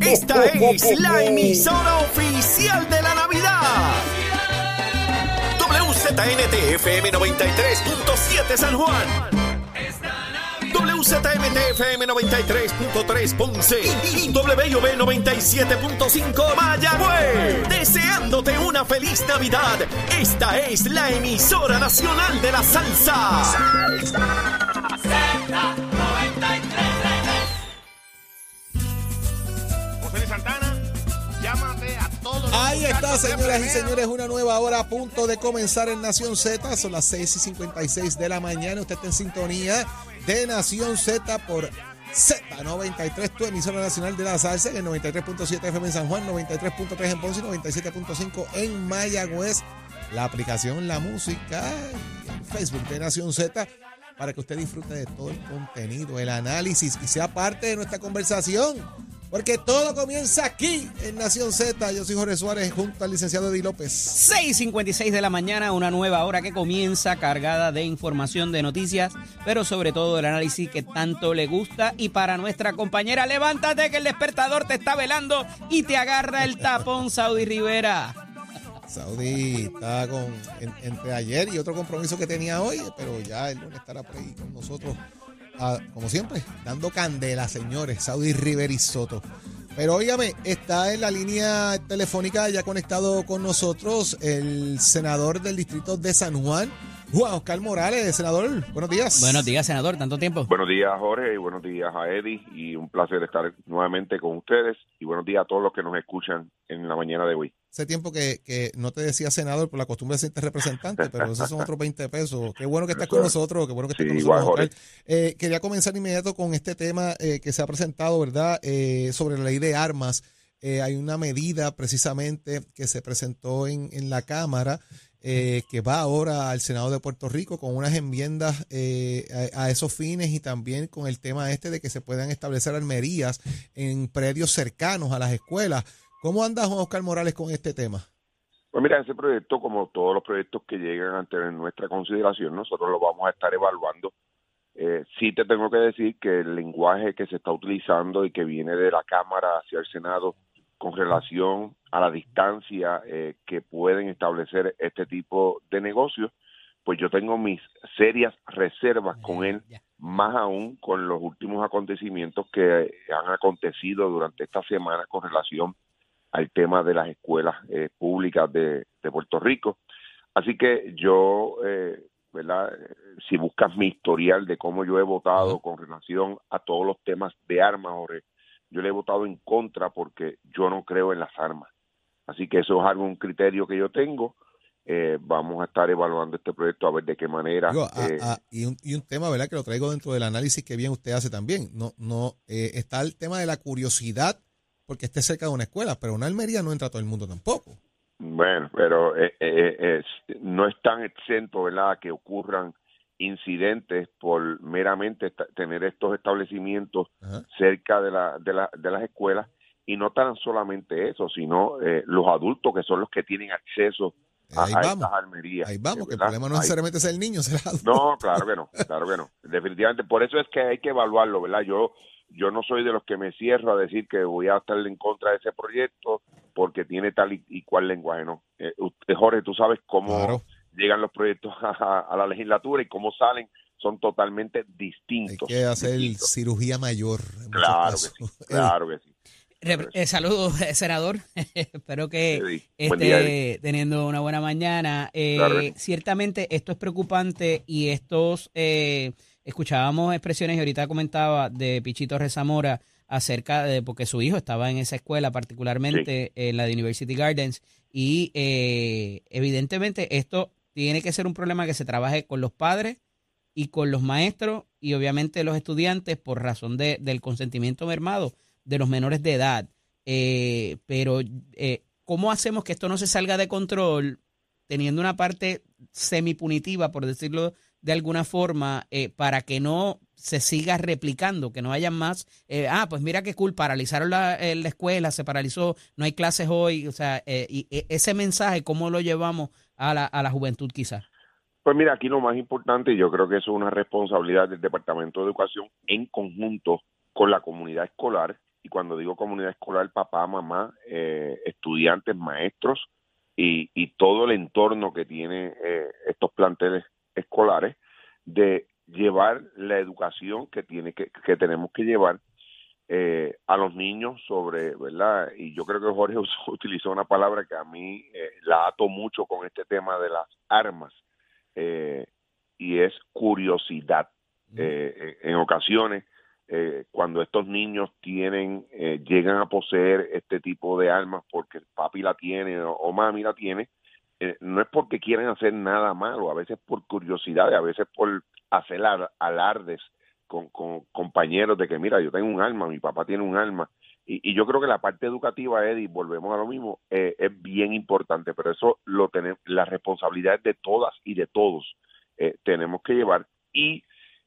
Esta es la emisora oficial de la Navidad. WZNTFM 93.7 San Juan. WZMTFM 93.3 Ponce y WB 97.5 Mayagüez. Deseándote una feliz Navidad. Esta es la emisora nacional de la salsa. José Ahí está, señoras y señores, una nueva hora a punto de comenzar en Nación Z. Son las 6 y 56 de la mañana. Usted está en sintonía de Nación Z por Z93, tu emisora nacional de la salsa, en el 93.7 FM en San Juan, 93.3 en Ponce y 97.5 en Mayagüez. La aplicación La Música el Facebook de Nación Z para que usted disfrute de todo el contenido, el análisis y sea parte de nuestra conversación. Porque todo comienza aquí en Nación Z. Yo soy Jorge Suárez junto al licenciado Eddie López. 6.56 de la mañana, una nueva hora que comienza cargada de información, de noticias, pero sobre todo el análisis que tanto le gusta. Y para nuestra compañera, levántate que el despertador te está velando y te agarra el tapón, Saudi Rivera. Saudi está con en- entre ayer y otro compromiso que tenía hoy, pero ya el lunes estará por ahí con nosotros, ah, como siempre, dando candela, señores. Saudi Rivera y Soto. Pero óigame, está en la línea telefónica ya conectado con nosotros el senador del distrito de San Juan, Juan Oscar Morales. Senador, buenos días. Buenos días, senador, tanto tiempo. Buenos días, Jorge, y buenos días a Eddie, y un placer estar nuevamente con ustedes, y buenos días a todos los que nos escuchan en la mañana de hoy. Hace tiempo que, que no te decía senador por la costumbre de decirte representante, pero esos son otros 20 pesos. Qué bueno que estás con nosotros, qué bueno que estás Sí, con nosotros. Eh, quería comenzar inmediato con este tema eh, que se ha presentado, ¿verdad? Eh, sobre la ley de armas. Hay una medida precisamente que se presentó en, en la Cámara que va ahora al Senado de Puerto Rico con unas enmiendas a, a esos fines y también con el tema este de que se puedan establecer armerías en predios cercanos a las escuelas. ¿Cómo anda Juan Oscar Morales con este tema? Pues mira, ese proyecto, como todos los proyectos que llegan ante nuestra consideración, nosotros lo vamos a estar evaluando. Eh, sí te tengo que decir que el lenguaje que se está utilizando y que viene de la Cámara hacia el Senado con relación a la distancia eh, que pueden establecer este tipo de negocios, pues yo tengo mis serias reservas con él, más aún con los últimos acontecimientos que han acontecido durante esta semana con relación al tema de las escuelas eh, públicas de, de Puerto Rico. Así que yo, eh, ¿verdad? Si buscas mi historial de cómo yo he votado con relación a todos los temas de armas, Jorge, yo le he votado en contra porque yo no creo en las armas. Así que eso es algo, un criterio que yo tengo. Eh, vamos a estar evaluando este proyecto a ver de qué manera. Digo, a- eh, a- y, un, y un tema, ¿verdad? Que lo traigo dentro del análisis que bien usted hace también. No, no, eh, está el tema de la curiosidad porque esté cerca de una escuela, pero una almería no entra a todo el mundo tampoco. Bueno, pero eh, eh, es- no es tan exento, ¿verdad?, que ocurran incidentes por meramente tener estos establecimientos Ajá. cerca de, la, de, la, de las escuelas y no tan solamente eso, sino eh, los adultos que son los que tienen acceso a, Ahí a vamos. estas armerías. Ahí vamos, que el problema no es Ahí- necesariamente ser el niño, será no, claro que no, claro que no. Definitivamente, por eso es que hay que evaluarlo, ¿verdad? Yo yo no soy de los que me cierro a decir que voy a estar en contra de ese proyecto porque tiene tal y, y cual lenguaje, ¿no? Eh, usted, Jorge, tú sabes cómo Claro. llegan los proyectos a, a la legislatura y cómo salen, son totalmente Hay distintos. que hacer distintos. cirugía mayor. en Claro que sí, claro que sí. Eh, saludos, eh, senador. Espero que esté día, teniendo una buena mañana. Eh, Claro. Ciertamente esto es preocupante y estos, eh, escuchábamos expresiones y ahorita comentaba de Pichito Rezamora acerca de, porque su hijo estaba en esa escuela, particularmente en la de University Gardens, y eh, evidentemente esto tiene que ser un problema que se trabaje con los padres y con los maestros y obviamente los estudiantes por razón de, del consentimiento mermado de los menores de edad. Eh, pero, eh, ¿cómo hacemos que esto no se salga de control teniendo una parte semipunitiva, por decirlo de alguna forma, eh, para que no se siga replicando, que no haya más, eh, ah, pues mira qué cool, paralizaron la, eh, la escuela, se paralizó, no hay clases hoy, o sea, eh, y e- ese mensaje, ¿cómo lo llevamos a la, a la juventud quizás? Pues mira, aquí lo más importante, yo creo que eso es una responsabilidad del Departamento de Educación en conjunto con la comunidad escolar, y cuando digo comunidad escolar, papá, mamá, eh, estudiantes, maestros y, y, todo el entorno que tiene eh, estos planteles escolares, de llevar la educación que tiene que, que tenemos que llevar eh, a los niños sobre, ¿verdad? Y yo creo que Jorge utilizó una palabra que a mí eh, la ato mucho con este tema de las armas, eh, y es curiosidad. Eh, en ocasiones, cuando estos niños tienen, llegan a poseer este tipo de armas porque papi la tiene o, mami la tiene, no es porque quieren hacer nada malo, a veces por curiosidad, a veces por hacer alardes con, compañeros de que, mira, yo tengo un alma, mi papá tiene un alma. Y, yo creo que la parte educativa, Eddie, volvemos a lo mismo, eh, es bien importante, pero eso lo tenemos, la responsabilidad de todas y de todos eh, tenemos que llevar. Y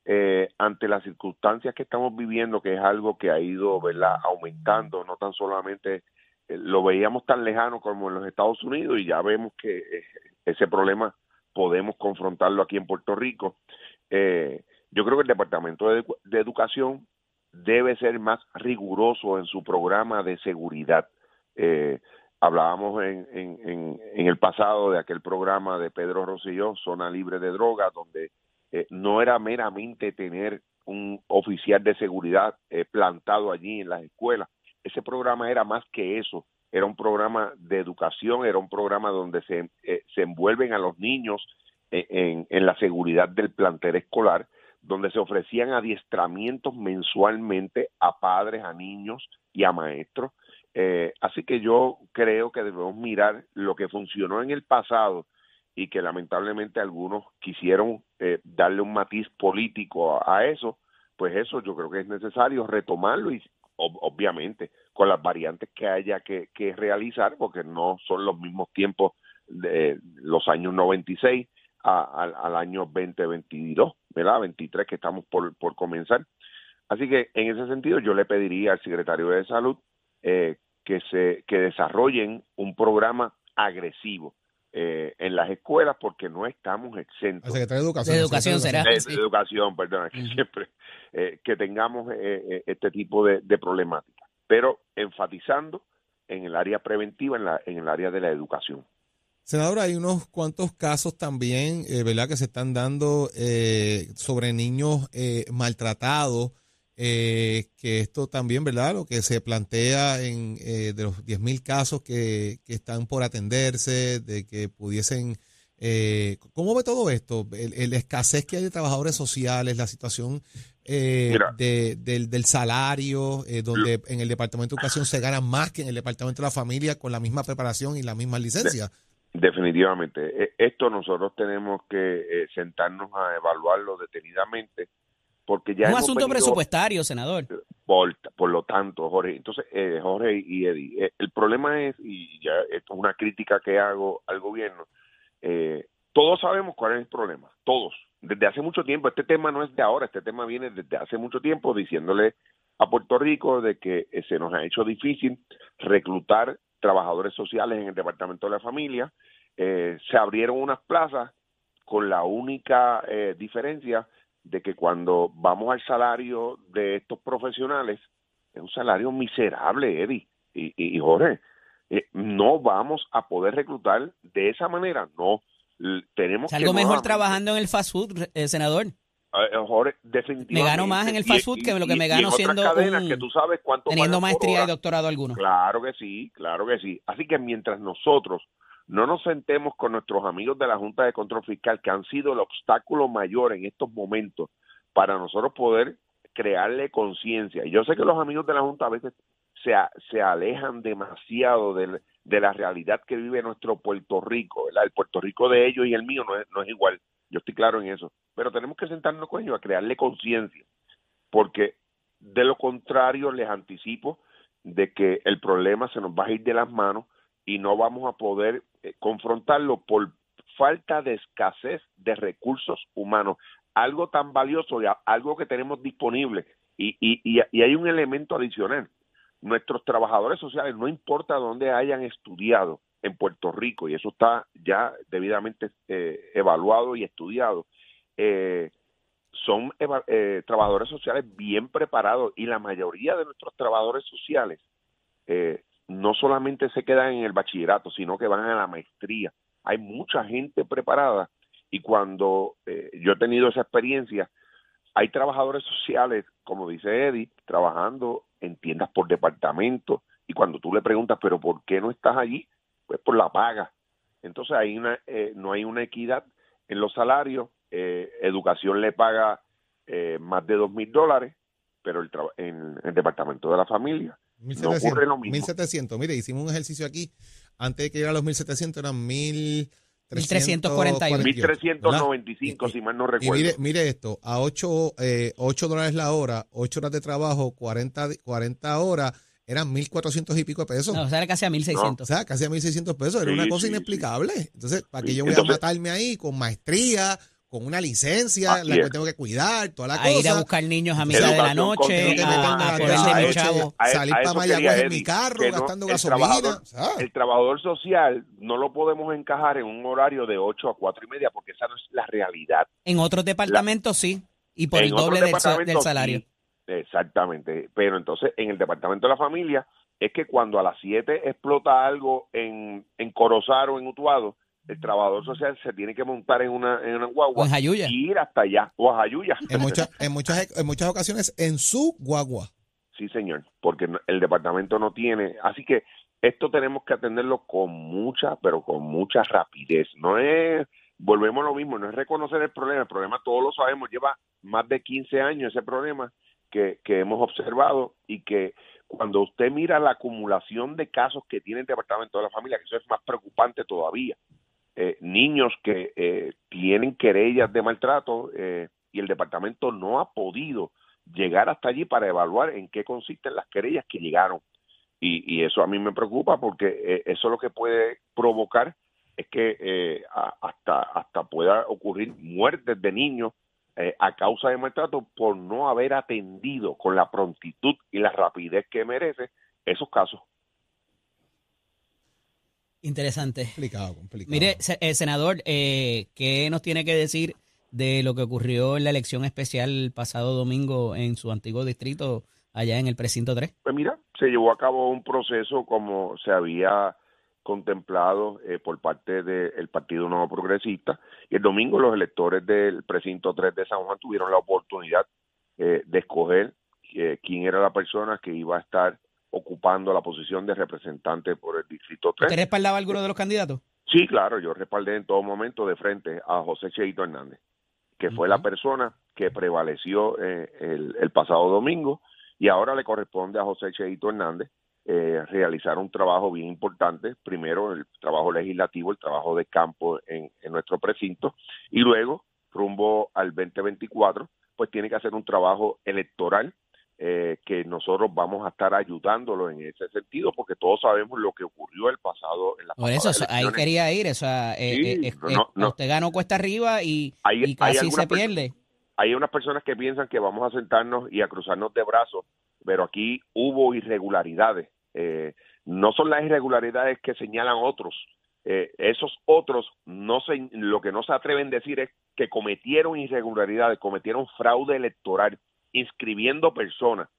eh, ante las circunstancias que estamos viviendo, que es algo que ha ido ¿verdad? aumentando, no tan solamente lo veíamos tan lejano como en los Estados Unidos y ya vemos que ese problema podemos confrontarlo aquí en Puerto Rico. Eh, yo creo que el Departamento de, Educación debe ser más riguroso en su programa de seguridad. Eh, hablábamos en, en, en, el pasado de aquel programa de Pedro Rosselló, Zona Libre de Drogas, donde eh, no era meramente tener un oficial de seguridad eh, plantado allí en las escuelas. Ese programa era más que eso. Era un programa de educación, era un programa donde se, se envuelven a los niños en, en la seguridad del plantel escolar donde se ofrecían adiestramientos mensualmente a padres, a niños y a maestros. Eh, así que yo creo que debemos mirar lo que funcionó en el pasado y que lamentablemente algunos quisieron eh, darle un matiz político a, eso, pues eso yo creo que es necesario retomarlo y obviamente con las variantes que haya que, que realizar, porque no son los mismos tiempos de los años 96 al año 2022, ¿verdad? 23 que estamos por, por comenzar. Así que en ese sentido yo le pediría al secretario de Salud eh, que se que desarrollen un programa agresivo eh, en las escuelas porque no estamos exentos. El secretario de Educación. De educación será. De, educación, perdón, que siempre eh, que tengamos este tipo de, de problemáticas, pero enfatizando en el área preventiva, en, la, en el área de la educación. Senador, hay unos cuantos casos también, eh, ¿verdad?, que se están dando eh, sobre niños eh, que esto también, ¿verdad?, lo que se plantea en de los 10.000 casos que, que, están por atenderse, de que pudiesen... ¿Cómo ve todo esto? El, escasez que hay de trabajadores sociales, la situación de, del, del, salario, donde en el Departamento de Educación se gana más que en el Departamento de la Familia con la misma preparación y la misma licencia. Definitivamente. E, esto nosotros tenemos que eh, sentarnos a evaluarlo detenidamente porque ya... Un asunto presupuestario, senador. Por, por, lo tanto, Jorge, entonces, eh, Jorge y Eddie, eh, el problema es, y ya esto es una crítica que hago al gobierno, todos sabemos cuál es el problema, todos. Desde hace mucho tiempo, este tema no es de ahora, este tema viene desde hace mucho tiempo diciéndole a Puerto Rico de que se nos ha hecho difícil reclutar trabajadores sociales en el Departamento de la Familia. Eh, se abrieron unas plazas con la única eh, diferencia de que cuando vamos al salario de estos profesionales, es un salario miserable, Eddie y, y, Jorge. Eh, no vamos a poder reclutar de esa manera, no. Tenemos algo mejor trabajando en el fast food, senador. Jorge, definitivamente. Me gano más en el fast food que lo que me gano siendo un, que tú sabes cuánto teniendo maestría y doctorado alguno. Claro que sí, claro que sí. Así que mientras nosotros no nos sentemos con nuestros amigos de la Junta de Control Fiscal, que han sido el obstáculo mayor en estos momentos para nosotros poder crearle conciencia. Y yo sé que los amigos de la Junta a veces se, se alejan demasiado de, de, la realidad que vive nuestro Puerto Rico, El Puerto Rico de ellos y el mío no es, no es igual. Yo estoy claro en eso. Pero tenemos que sentarnos con ellos a crearle conciencia, porque de lo contrario les anticipo de que el problema se nos va a ir de las manos y no vamos a poder eh, confrontarlo por falta de escasez de recursos humanos. Algo tan valioso, algo que tenemos disponible. Y, y, y hay un elemento adicional. Nuestros trabajadores sociales, no importa dónde hayan estudiado, en Puerto Rico y eso está ya debidamente eh, evaluado y estudiado. Eh, son eh, trabajadores sociales bien preparados y la mayoría de nuestros trabajadores sociales eh, no solamente se quedan en el bachillerato, sino que van a la maestría. Hay mucha gente preparada y cuando eh, yo he tenido esa experiencia, hay trabajadores sociales, como dice Eddie, trabajando en tiendas por departamento y cuando tú le preguntas, pero ¿por qué no estás allí? Pues por la paga. Entonces hay una, no hay una equidad en los salarios eh, educación le paga eh, más de dos mil dólares, pero el en el departamento de la familia 1700, no ocurre lo mismo. 1700, mire, hicimos un ejercicio aquí, antes de que llegara a los 1700 eran 1341. 1395, si mal no recuerdo. mire, mire esto, a 8, eh, 8 dólares la hora, 8 horas de trabajo, 40, 40 horas eran 1.400 y pico de pesos. o sea, era casi a 1.600. O sea, casi a 1.600 pesos. Era una cosa inexplicable. Entonces, ¿para qué yo voy a matarme ahí con maestría, con una licencia, la que tengo que cuidar, toda la a ir a buscar niños a mitad de la noche, a, ponerle chavo. Salir para Mayagüez en mi carro, gastando gasolina. el trabajador social no lo podemos encajar en un horario de 8 a 4 y media porque esa no es la realidad. En otros departamentos sí, y por el doble del, salario. exactamente, pero entonces en el departamento de la familia es que cuando a las 7 explota algo en, en Corozar o en Utuado, el trabajador social se tiene que montar en una, en una guagua y ir hasta allá, o a Jayuya. En, muchas en, muchas, en muchas ocasiones en su guagua. Sí, señor, porque el departamento no tiene. Así que esto tenemos que atenderlo con mucha, pero con mucha rapidez. No es, volvemos a lo mismo, no es reconocer el problema. El problema todos lo sabemos, lleva más de 15 años ese problema que, que hemos observado y que cuando usted mira la acumulación de casos que tiene el Departamento de la Familia, que eso es más preocupante todavía, eh, niños que eh, tienen querellas de maltrato eh, y el departamento no ha podido llegar hasta allí para evaluar en qué consisten las querellas que llegaron. Y, eso a mí me preocupa porque eso lo que puede provocar es que hasta, hasta pueda ocurrir muertes de niños a causa de maltrato por no haber atendido con la prontitud y la rapidez que merece esos casos. Interesante. Complicado, complicado. Mire, eh, senador, eh, ¿qué nos tiene que decir de lo que ocurrió en la elección especial el pasado domingo en su antiguo distrito, allá en el precinto 3? Pues mira, se llevó a cabo un proceso como se había contemplado eh, por parte del Partido Nuevo Progresista y el domingo los electores del precinto 3 de San Juan tuvieron la oportunidad de escoger quién era la persona que iba a estar ocupando la posición de representante por el Distrito 3. ¿Usted respaldaba a alguno de los candidatos? Sí, claro, yo respaldé en todo momento de frente a José Cheito Hernández, que fue la persona que prevaleció eh, el, pasado domingo y ahora le corresponde a José Cheito Hernández eh, realizar un trabajo bien importante, primero el trabajo legislativo, el trabajo de campo en, en nuestro precinto y luego rumbo al 2024, pues tiene que hacer un trabajo electoral eh, que nosotros vamos a estar ayudándolo en ese sentido, porque todos sabemos lo que ocurrió el pasado. En Por eso, ahí quería ir, o sea, eh, eh, usted ganó cuesta arriba y, casi se pierde. Hay unas personas que piensan que vamos a sentarnos y a cruzarnos de brazos, pero aquí hubo irregularidades. no son las irregularidades que señalan otros, esos otros no se, lo que no se atreven a decir es que cometieron irregularidades, cometieron fraude electoral inscribiendo personas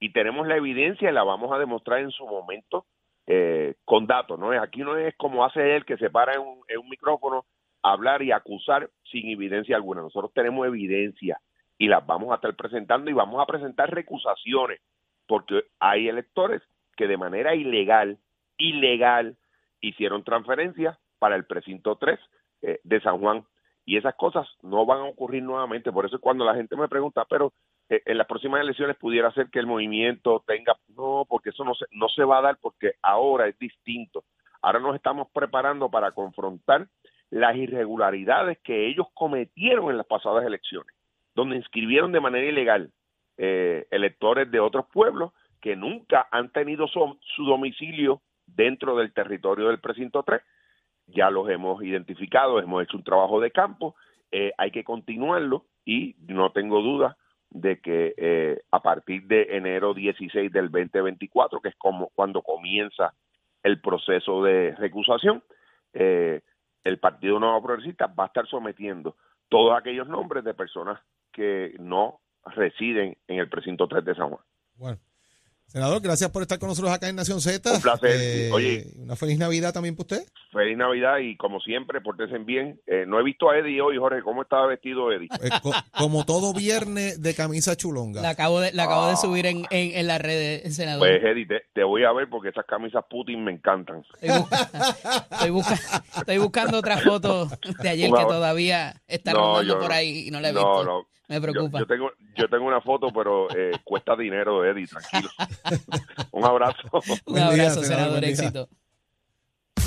y tenemos la evidencia y la vamos a demostrar en su momento eh, con datos. No aquí no es como hace él que se para en un, micrófono a hablar y acusar sin evidencia alguna. Nosotros tenemos evidencia y las vamos a estar presentando y vamos a presentar recusaciones porque hay electores que de manera ilegal, ilegal, hicieron transferencias para el precinto 3 eh, de San Juan y esas cosas no van a ocurrir nuevamente. Por eso cuando la gente me pregunta, pero en las próximas elecciones pudiera ser que el movimiento tenga, no, porque eso no se, no se va a dar porque ahora es distinto. Ahora nos estamos preparando para confrontar las irregularidades que ellos cometieron en las pasadas elecciones, donde inscribieron de manera ilegal eh, electores de otros pueblos que nunca han tenido su, su domicilio dentro del territorio del precinto 3 ya los hemos identificado, hemos hecho un trabajo de campo, eh, hay que continuarlo y no tengo duda de que eh, a partir de enero 16 del 2024, que es como cuando comienza el proceso de recusación, eh, el Partido Nuevo Progresista va a estar sometiendo todos aquellos nombres de personas que no residen en el precinto 3 de San Juan. Bueno. Senador, gracias por estar con nosotros acá en Nación Z. Un placer. Eh, Oye. Una feliz Navidad también para usted. Feliz Navidad y como siempre, portense bien. Eh, no he visto a Eddie hoy, Jorge. ¿Cómo estaba vestido Eddie? Eh, co- como todo viernes de camisa chulonga. La acabo de, la acabo de Ah. subir en, en, en las redes, senador. Pues Eddie, te, te voy a ver porque esas camisas Putin me encantan. Estoy, busca- estoy busca- estoy buscando otra foto de ayer que todavía está No, rodando yo por no. ahí y no la he No, visto. no. Me Yo, preocupa. yo tengo yo tengo una foto, pero eh, cuesta dinero, Eddie, tranquilo. Un abrazo. Un día, abrazo, senador, día. Éxito.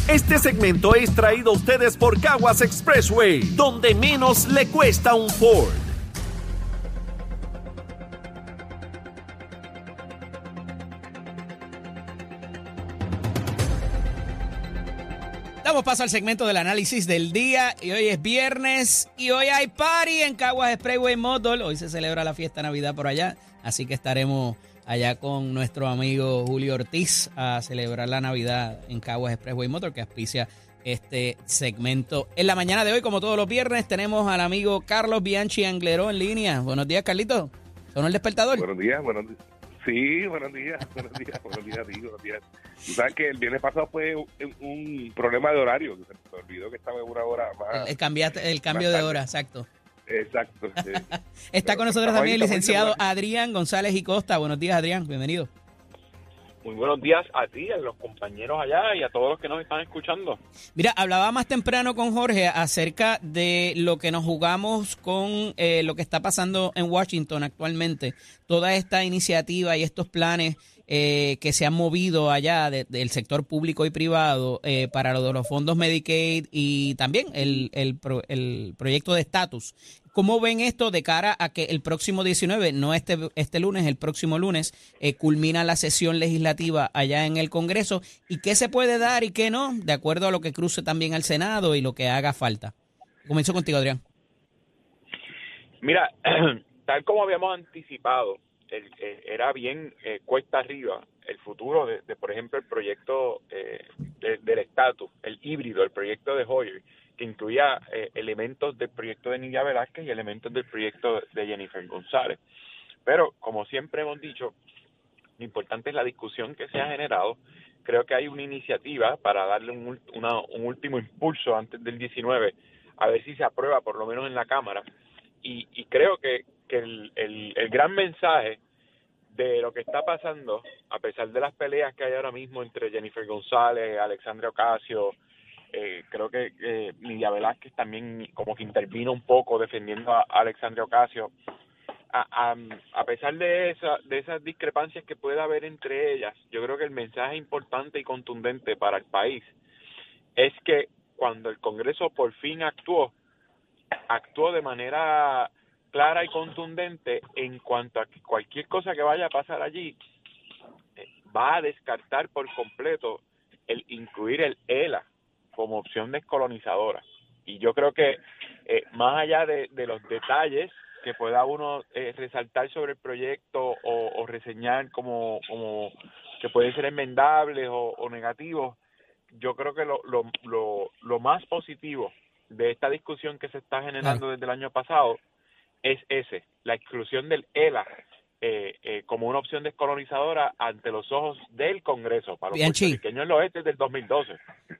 Este segmento es traído a ustedes por Caguas Expressway, donde menos le cuesta un Ford. Damos paso al segmento del análisis del día y hoy es viernes y hoy hay party en Caguas Sprayway Motor. Hoy se celebra la fiesta de Navidad por allá, así que estaremos allá con nuestro amigo Julio Ortiz a celebrar la Navidad en Caguas Expressway Motor que auspicia este segmento. En la mañana de hoy, como todos los viernes, tenemos al amigo Carlos Bianchi Angleró en línea. Buenos días, Carlito. ¿Son el despertador? Buenos días, buenos días. Sí, buenos días, buenos días, buenos días, sí, buenos días. Tú sabes que el viernes pasado fue un, un problema de horario, se me olvidó que estaba en una hora más. El, el cambiate- el cambio de tarde. hora, exacto. Exacto. sí. Está con nosotros también el licenciado Adrián González y Costa. Buenos días, Adrián. Bienvenido. Muy buenos días a ti, a los compañeros allá y a todos los que nos están escuchando. Mira, hablaba más temprano con Jorge acerca de lo que nos jugamos con eh, lo que está pasando en Washington actualmente. Toda esta iniciativa y estos planes eh, que se han movido allá de- del sector público y privado eh, para lo de los fondos Medicaid y también el, el, pro- el proyecto de estatus. ¿Cómo ven esto de cara a que el próximo 19, no este, este lunes, el próximo lunes, eh, culmina la sesión legislativa allá en el Congreso? ¿Y qué se puede dar y qué no, de acuerdo a lo que cruce también al Senado y lo que haga falta? Comienzo contigo, Adrián. Mira, tal como habíamos anticipado, el- eh, era bien eh, cuesta arriba el futuro de, por ejemplo, el proyecto eh, de- del estatus, el híbrido, el proyecto de Hoyer, que incluía eh, elementos del proyecto de Nidia Velázquez y elementos del proyecto de Jennifer González. Pero, como siempre hemos dicho, lo importante es la discusión que se ha generado. Creo que hay una iniciativa para darle un, una- un último impulso antes del 19, a ver si se aprueba por lo menos en la Cámara. Y, y creo que, que el, el- el gran mensaje de lo que está pasando, a pesar de las peleas que hay ahora mismo entre Jennifer González, Alexandria Ocasio, eh, creo que eh, Nidia Velázquez también como que intervino un poco defendiendo a Alexandria Ocasio. A, a, a pesar de, esa, de esas discrepancias que pueda haber entre ellas, yo creo que el mensaje importante y contundente para el país es que cuando el Congreso por fin actuó, actuó de manera clara y contundente en cuanto a que cualquier cosa que vaya a pasar allí eh, va a descartar por completo el incluir el ELA como opción descolonizadora. Y yo creo que eh, más allá de, de los detalles que pueda uno eh, resaltar sobre el proyecto o, o reseñar como, como que pueden ser enmendables o, o negativos, yo creo que lo, lo, lo, lo más positivo de esta discusión que se está generando desde el año pasado es ese, la exclusión del ELA eh, eh, como una opción descolonizadora ante los ojos del Congreso. Para los Bianchi. puertorriqueños lo es desde el 2012.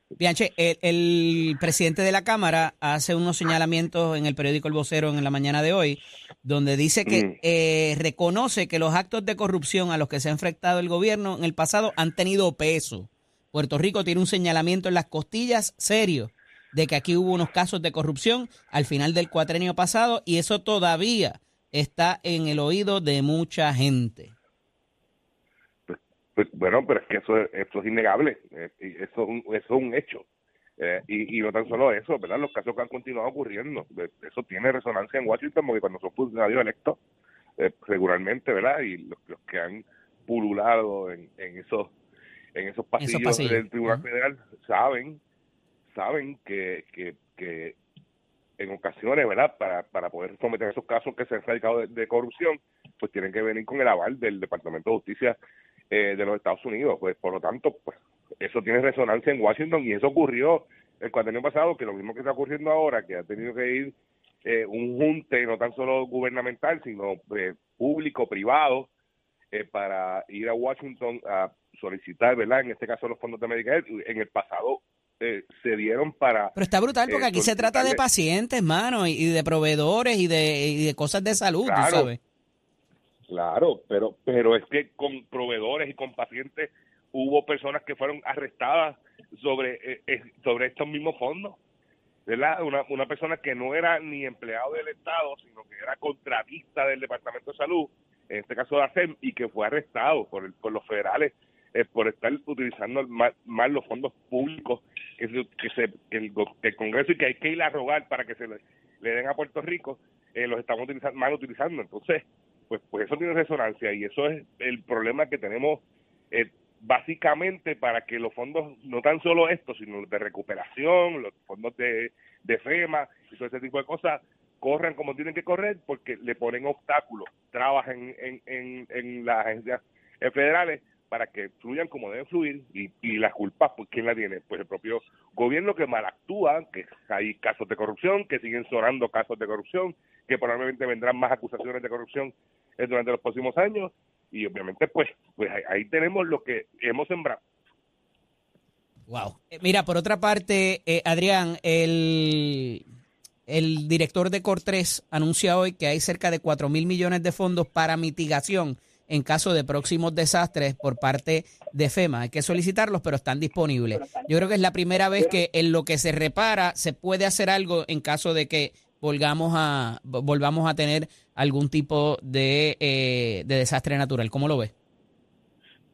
Bianche, el, el presidente de la Cámara hace unos señalamientos en el periódico El Vocero en la mañana de hoy, donde dice que Mm. eh, reconoce que los actos de corrupción a los que se ha enfrentado el gobierno en el pasado han tenido peso. Puerto Rico tiene un señalamiento en las costillas serio de que aquí hubo unos casos de corrupción al final del cuatrenio pasado y eso todavía está en el oído de mucha gente. Pues, bueno, pero es que eso, es- eso es innegable, eh, eso, es un- eso es un hecho. Eh, y, y no tan solo eso, ¿verdad? Los casos que han continuado ocurriendo, eso tiene resonancia en Washington porque cuando son funcionarios electos eh, regularmente, ¿verdad? Y los, los que han pululado en, en esos en esos pasillos, pasillos. del Tribunal. Federal saben saben que, que, que en ocasiones, ¿verdad? Para, para poder someter esos casos que se han radicado de, corrupción, pues tienen que venir con el aval del Departamento de Justicia eh, de los Estados Unidos. Pues por lo tanto, pues eso tiene resonancia en Washington y eso ocurrió el cuatrienio pasado, que lo mismo que está ocurriendo ahora, que ha tenido que ir eh, un junte no tan solo gubernamental, sino eh, público, privado, eh, para ir a Washington a solicitar, ¿verdad? En este caso los fondos de Medicare. En el pasado se dieron para... Pero está brutal porque aquí se trata de pacientes, mano, y, de proveedores y de, y de cosas de salud, claro, tú sabes. Claro, pero, pero es que con proveedores y con pacientes hubo personas que fueron arrestadas sobre, sobre estos mismos fondos. ¿verdad? Una, una persona que no era ni empleado del Estado, sino que era contratista del Departamento de Salud, en este caso de ASEM, y que fue arrestado por, el, por los federales eh, por estar utilizando mal, los fondos públicos que, que, se, el, Congreso y que hay que ir a rogar para que se le, den a Puerto Rico, eh, los estamos utilizando, mal utilizando. Entonces, pues, pues eso tiene resonancia y eso es el problema que tenemos eh, básicamente para que los fondos, no tan solo estos, sino los de recuperación, los fondos de, de FEMA y todo ese tipo de cosas, corran como tienen que correr porque le ponen obstáculos, trabajan en, en, en las agencias federales para que fluyan como deben fluir y, y las culpas, pues ¿quién la tiene? Pues el propio gobierno que mal actúa, que hay casos de corrupción, que siguen sonando casos de corrupción, que probablemente vendrán más acusaciones de corrupción durante los próximos años y obviamente pues pues ahí, tenemos lo que hemos sembrado. Wow. Eh, mira, por otra parte, eh, Adrián, el, el director de Cortres anuncia hoy que hay cerca de 4 mil millones de fondos para mitigación en caso de próximos desastres por parte de FEMA. Hay que solicitarlos, pero están disponibles. Yo creo que es la primera vez que en lo que se repara se puede hacer algo en caso de que volvamos a, volvamos a tener algún tipo de, eh, de desastre natural. ¿Cómo lo ves?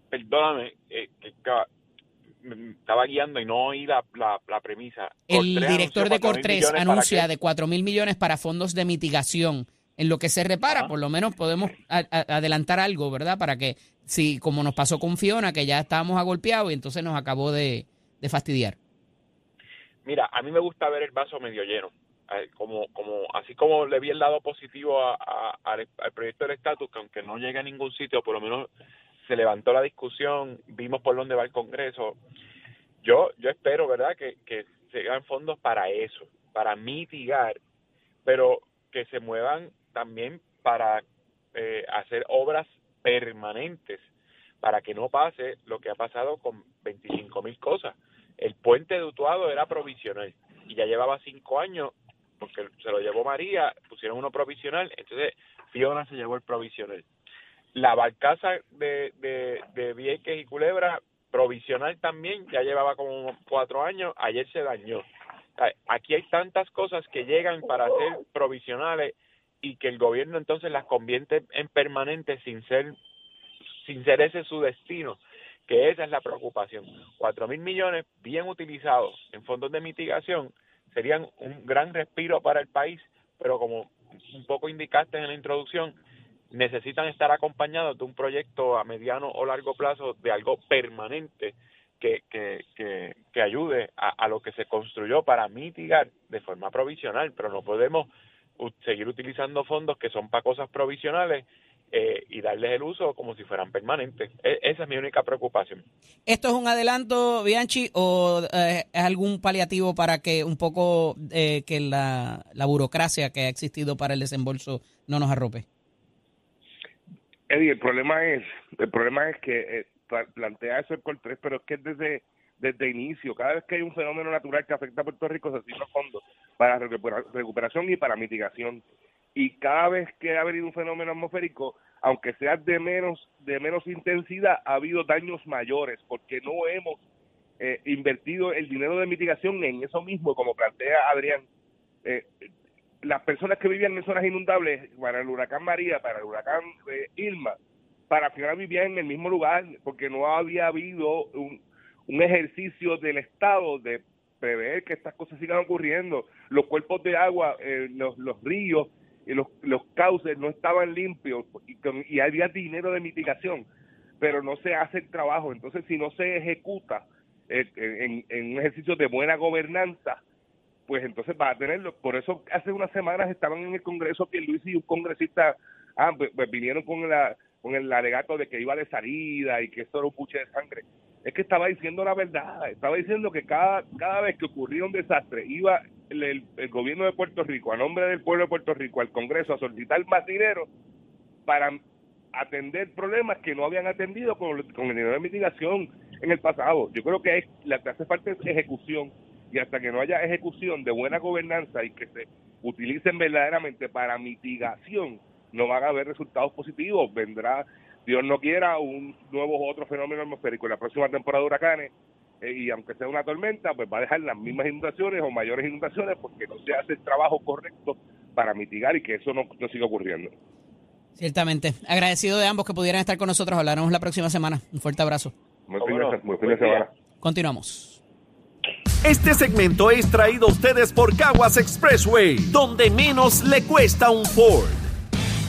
Perdóname, eh, estaba guiando y no oí la, la, premisa. El director de Cortés anuncia de 4 mil millones para fondos de mitigación. En lo que se repara, por lo menos podemos adelantar algo, ¿verdad? Para que, si como nos pasó con Fiona, que ya estábamos agolpeados y entonces nos acabó de, de fastidiar. Mira, a mí me gusta ver el vaso medio lleno como, como, así como le vi el lado positivo al proyecto del estatus, que aunque no llegue a ningún sitio, por lo menos se levantó la discusión, vimos por dónde va el Congreso. Yo, yo espero, ¿verdad?, que, que se hagan fondos para eso, para mitigar, pero que se muevan también para eh, hacer obras permanentes, para que no pase lo que ha pasado con 25 mil cosas. El puente de Utuado era provisional y ya llevaba cinco años porque se lo llevó María, pusieron uno provisional, entonces Fiona se llevó el provisional. La barcaza de, de, de Vieques y Culebra, provisional también, ya llevaba como cuatro años, ayer se dañó. Aquí hay tantas cosas que llegan para ser provisionales y que el gobierno entonces las convierte en permanentes sin ser, sin ser ese su destino que esa es la preocupación. Cuatro mil millones bien utilizados en fondos de mitigación serían un gran respiro para el país, pero como un poco indicaste en la introducción, necesitan estar acompañados de un proyecto a mediano o largo plazo de algo permanente que, que, que, ayude a, a, lo que se construyó para mitigar de forma provisional, pero no podemos seguir utilizando fondos que son para cosas provisionales eh, y darles el uso como si fueran permanentes. E, esa es mi única preocupación. ¿Esto es un adelanto, Bianchi, o eh, es algún paliativo para que un poco eh, que la, la, burocracia que ha existido para el desembolso no nos arrope? Eddie, el problema es, el problema es que plantea eso el COL3, pero es que desde desde inicio, cada vez que hay un fenómeno natural que afecta a Puerto Rico, se asignan fondos para recuperación y para mitigación y cada vez que ha venido un fenómeno atmosférico, aunque sea de menos de menos intensidad, ha habido daños mayores porque no hemos eh, invertido el dinero de mitigación en eso mismo, como plantea Adrián. Eh, las personas que vivían en zonas inundables para el huracán María, para el huracán eh, Irma, para final vivían en el mismo lugar porque no había habido un, un ejercicio del Estado de prever que estas cosas sigan ocurriendo. Los cuerpos de agua, los, los ríos, y los, los cauces no estaban limpios y, había dinero de mitigación, pero no se hace el trabajo. Entonces, si no se ejecuta eh, en, en, un ejercicio de buena gobernanza, pues entonces va a tenerlo. Por eso hace unas semanas estaban en el Congreso que Luis y un congresista ah, pues, pues, vinieron con la con el alegato de que iba de salida y que esto era un puche de sangre. Es que estaba diciendo la verdad, estaba diciendo que cada, cada vez que ocurría un desastre iba el, gobierno de Puerto Rico, a nombre del pueblo de Puerto Rico, al Congreso a solicitar más dinero para atender problemas que no habían atendido con, con el dinero de mitigación en el pasado. Yo creo que es, la que hace falta es ejecución y hasta que no haya ejecución de buena gobernanza y que se utilicen verdaderamente para mitigación, no van a haber resultados positivos. Vendrá, Dios no quiera, un nuevo otro fenómeno atmosférico en la próxima temporada de huracanes eh, y aunque sea una tormenta, pues va a dejar las mismas inundaciones o mayores inundaciones porque no se hace el trabajo correcto para mitigar y que eso no, siga ocurriendo. Ciertamente. Agradecido de ambos que pudieran estar con nosotros. Hablaremos la próxima semana. Un fuerte abrazo. Muy fin de semana. Continuamos. Este segmento es traído a ustedes por Caguas Expressway, donde menos le cuesta un Ford.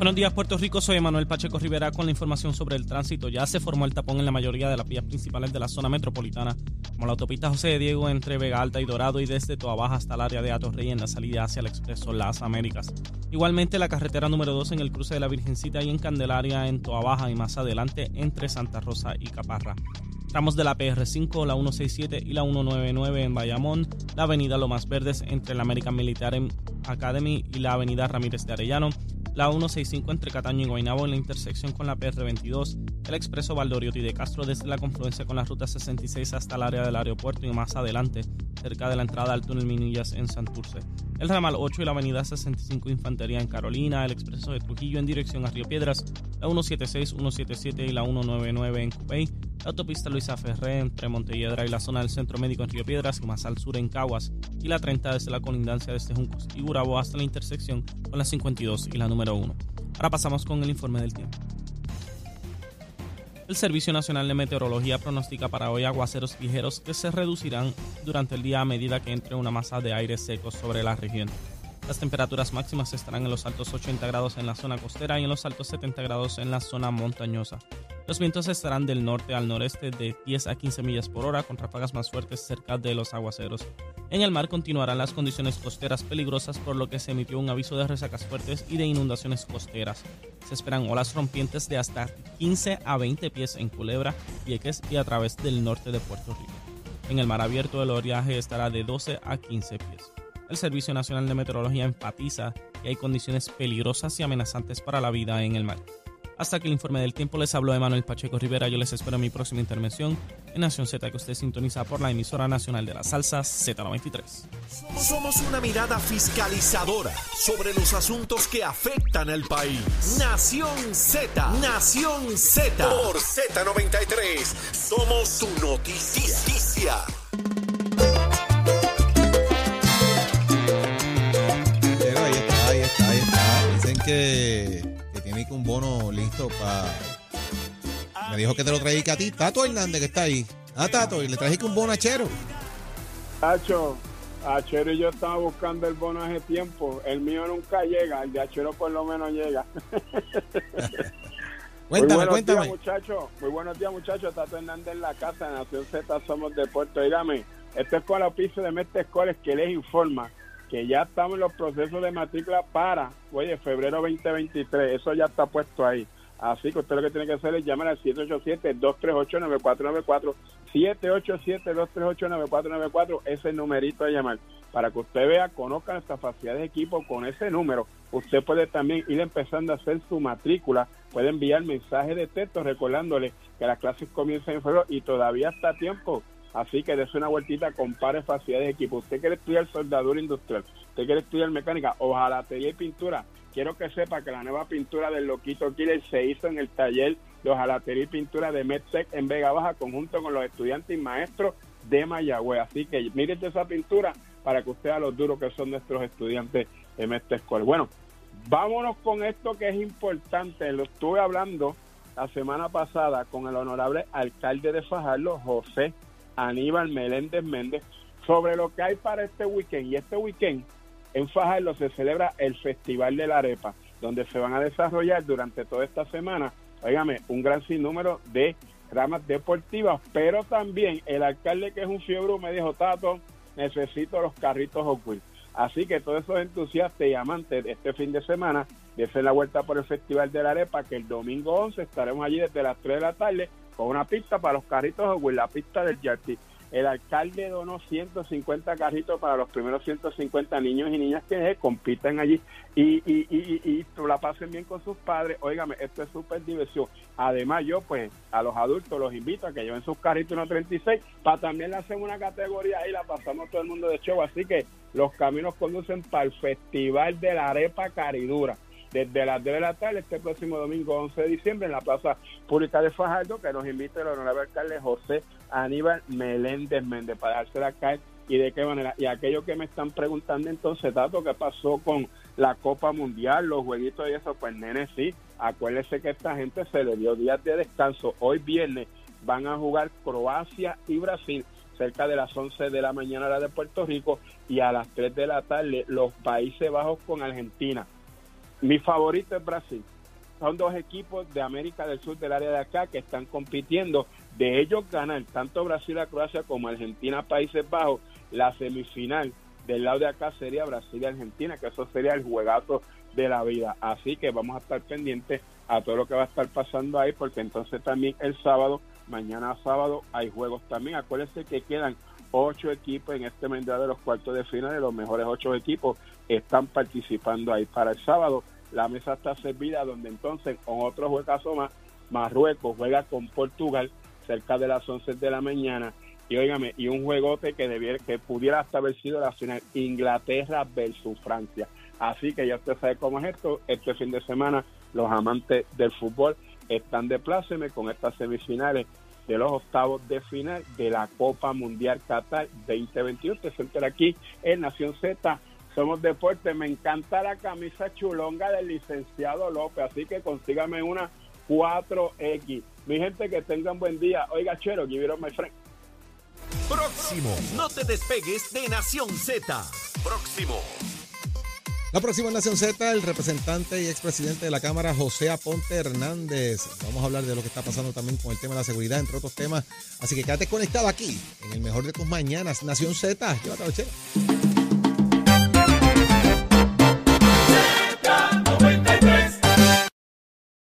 Buenos días, Puerto Rico. Soy Manuel Pacheco Rivera con la información sobre el tránsito. Ya se formó el tapón en la mayoría de las vías principales de la zona metropolitana, como la autopista José de Diego entre Vega Alta y Dorado y desde Toa Baja hasta el área de Atorrey en la salida hacia el Expreso Las Américas. Igualmente, la carretera número 2 en el cruce de la Virgencita y en Candelaria en Toa Baja y más adelante entre Santa Rosa y Caparra. Tramos de la PR5, la 167 y la 199 en Bayamón, la avenida Lomas Verdes entre la American Military Academy y la avenida Ramírez de Arellano, la 165 entre Cataño y Guaynabo en la intersección con la PR22, el expreso Valdoriotti de Castro desde la confluencia con la ruta 66 hasta el área del aeropuerto y más adelante, cerca de la entrada al túnel Minillas en Santurce, el ramal 8 y la avenida 65 Infantería en Carolina, el expreso de Trujillo en dirección a Río Piedras, la 176, 177 y la 199 en Cupey, la autopista Luisa Ferré entre Montelledra y la zona del Centro Médico en Río Piedras y más al sur en Caguas, y la 30 desde la colindancia de Juncos y Gurabo hasta la intersección con la 52 y la número 1. Ahora pasamos con el informe del tiempo. El Servicio Nacional de Meteorología pronostica para hoy aguaceros ligeros que se reducirán durante el día a medida que entre una masa de aire seco sobre la región. Las temperaturas máximas estarán en los altos 80 grados en la zona costera y en los altos 70 grados en la zona montañosa. Los vientos estarán del norte al noreste de 10 a 15 millas por hora con ráfagas más fuertes cerca de los aguaceros. En el mar continuarán las condiciones costeras peligrosas por lo que se emitió un aviso de resacas fuertes y de inundaciones costeras. Se esperan olas rompientes de hasta 15 a 20 pies en Culebra, Vieques y a través del norte de Puerto Rico. En el mar abierto el oleaje estará de 12 a 15 pies. El Servicio Nacional de Meteorología enfatiza que hay condiciones peligrosas y amenazantes para la vida en el mar. Hasta que el informe del tiempo les habló Manuel Pacheco Rivera. Yo les espero en mi próxima intervención en Nación Z que usted sintoniza por la emisora nacional de la salsa Z93. Somos una mirada fiscalizadora sobre los asuntos que afectan al país. Nación Z, Nación Z. Por Z93, somos tu noticia. ahí está, ahí está, ahí está. Dicen que un bono listo para. Me dijo que te lo traí a ti. Tato Hernández, que está ahí. Ah, Tato, y le traje un bono a Chero. Tacho, a Chero y yo estaba buscando el bono hace tiempo. El mío nunca llega, el de Achero por lo menos llega. cuéntame, Muy cuéntame. Días, muchachos. Muy buenos días, muchachos. Tato Hernández en la casa de Nación Z, somos de Puerto. Dígame, este es con la oficio de Mestre Escoles que les informa que ya estamos en los procesos de matrícula para, oye, febrero 2023, eso ya está puesto ahí. Así que usted lo que tiene que hacer es llamar al 787-238-9494, 787-238-9494, ese numerito de llamar, para que usted vea, conozca nuestras facilidades de equipo con ese número. Usted puede también ir empezando a hacer su matrícula, puede enviar mensajes de texto recordándole que las clases comienzan en febrero y todavía está a tiempo Así que dése una vueltita, compare facilidades de equipo. Usted quiere estudiar soldadura industrial, usted quiere estudiar mecánica, hojalatería y pintura. Quiero que sepa que la nueva pintura del Loquito Killer se hizo en el taller de hojalatería y pintura de MedTech en Vega Baja, conjunto con los estudiantes y maestros de Mayagüez. Así que mírese esa pintura para que usted vea lo duro que son nuestros estudiantes de MedTech School. Bueno, vámonos con esto que es importante. Lo estuve hablando la semana pasada con el honorable alcalde de Fajardo, José Aníbal Meléndez Méndez sobre lo que hay para este weekend. Y este weekend en Fajardo se celebra el Festival de la Arepa, donde se van a desarrollar durante toda esta semana, óigame, un gran sinnúmero de ramas deportivas, pero también el alcalde que es un fiebre me dijo, Tato, necesito los carritos Hot Así que todos esos entusiastas y amantes de este fin de semana, de la vuelta por el Festival de la Arepa, que el domingo 11 estaremos allí desde las 3 de la tarde con una pista para los carritos Hot la pista del Yardie el alcalde donó 150 carritos para los primeros 150 niños y niñas que compiten allí y, y, y, y, la pasen bien con sus padres. Óigame, esto es súper diversión. Además, yo pues a los adultos los invito a que lleven sus carritos 136 para también hacer una categoría y la pasamos todo el mundo de show. Así que los caminos conducen para el Festival de la Arepa Caridura desde las 10 de la tarde este próximo domingo 11 de diciembre en la Plaza Pública de Fajardo, que nos invita el honorable alcalde José Aníbal Meléndez Méndez para darse la calle y de qué manera. Y aquellos que me están preguntando entonces, Tato, ¿qué pasó con la Copa Mundial, los jueguitos y eso? Pues nene, sí, acuérdense que esta gente se le dio días de descanso. Hoy viernes van a jugar Croacia y Brasil cerca de las 11 de la mañana la de Puerto Rico y a las 3 de la tarde los Países Bajos con Argentina. Mi favorito es Brasil. Son dos equipos de América del Sur del área de acá que están compitiendo. De ellos ganan tanto Brasil a Croacia como Argentina Países Bajos. La semifinal del lado de acá sería Brasil y Argentina, que eso sería el juegazo de la vida. Así que vamos a estar pendientes a todo lo que va a estar pasando ahí, porque entonces también el sábado, mañana sábado, hay juegos también. Acuérdense que quedan ocho equipos en este mundial de los cuartos de final, de los mejores ocho equipos están participando ahí. Para el sábado la mesa está servida donde entonces con otro juegazo más, Marruecos juega con Portugal cerca de las 11 de la mañana y óigame, y un juegote que debiera, que pudiera hasta haber sido la final Inglaterra versus Francia. Así que ya usted sabe cómo es esto, este fin de semana los amantes del fútbol están de pláceme con estas semifinales de los octavos de final de la Copa Mundial Qatar 2021. Te siento aquí en Nación Z somos deporte. Me encanta la camisa chulonga del licenciado López, así que consígame una 4X. Mi gente, que tengan buen día. Oiga, Chero, give it my friend. Próximo. No te despegues de Nación Z. Próximo. La próxima Nación Z, el representante y expresidente de la Cámara, José Aponte Hernández. Vamos a hablar de lo que está pasando también con el tema de la seguridad, entre otros temas. Así que quédate conectado aquí, en el mejor de tus mañanas, Nación Z. Llévatelo, chero.